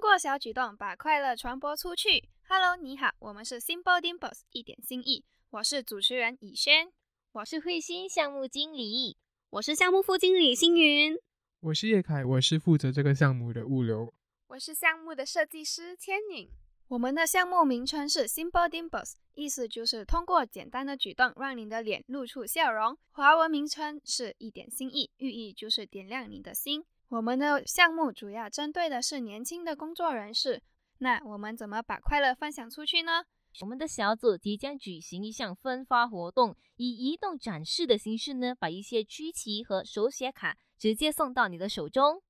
做小举动，把快乐传播出去。Hello，你好，我们是 Simple Dimples，一点心意。我是主持人以轩，我是慧心项目经理，我是项目副经理星云，我是叶凯，我是负责这个项目的物流，我是项目的设计师千宁。我们的项目名称是 Simple Dimples，意思就是通过简单的举动让你的脸露出笑容。华文名称是一点心意，寓意就是点亮你的心。我们的项目主要针对的是年轻的工作人士，那我们怎么把快乐分享出去呢？我们的小组即将举行一项分发活动，以移动展示的形式呢，把一些曲奇和手写卡直接送到你的手中。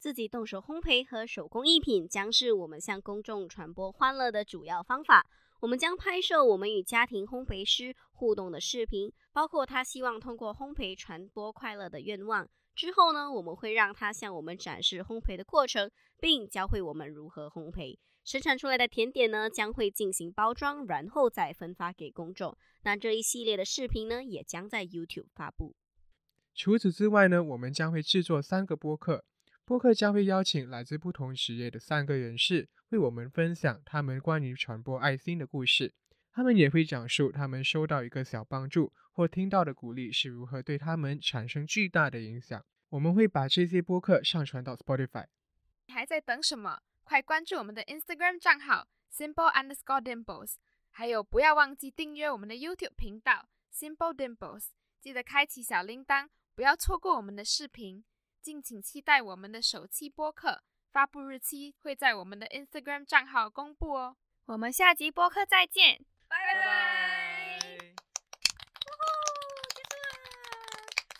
自己动手烘焙和手工艺品将是我们向公众传播欢乐的主要方法。我们将拍摄我们与家庭烘焙师互动的视频，包括他希望通过烘焙传播快乐的愿望。之后呢，我们会让他向我们展示烘焙的过程，并教会我们如何烘焙。生产出来的甜点呢，将会进行包装，然后再分发给公众。那这一系列的视频呢，也将在 YouTube 发布。除此之外呢，我们将会制作三个播客。播客将会邀请来自不同职业的三个人士，为我们分享他们关于传播爱心的故事。他们也会讲述他们收到一个小帮助或听到的鼓励是如何对他们产生巨大的影响。我们会把这些播客上传到 Spotify。你还在等什么？快关注我们的 Instagram 账号 Simple Underscore Dimples，还有不要忘记订阅我们的 YouTube 频道 Simple Dimples。记得开启小铃铛，不要错过我们的视频。敬请期待我们的首期播客，发布日期会在我们的 Instagram 账号公布哦，我们下集播客再见，拜拜。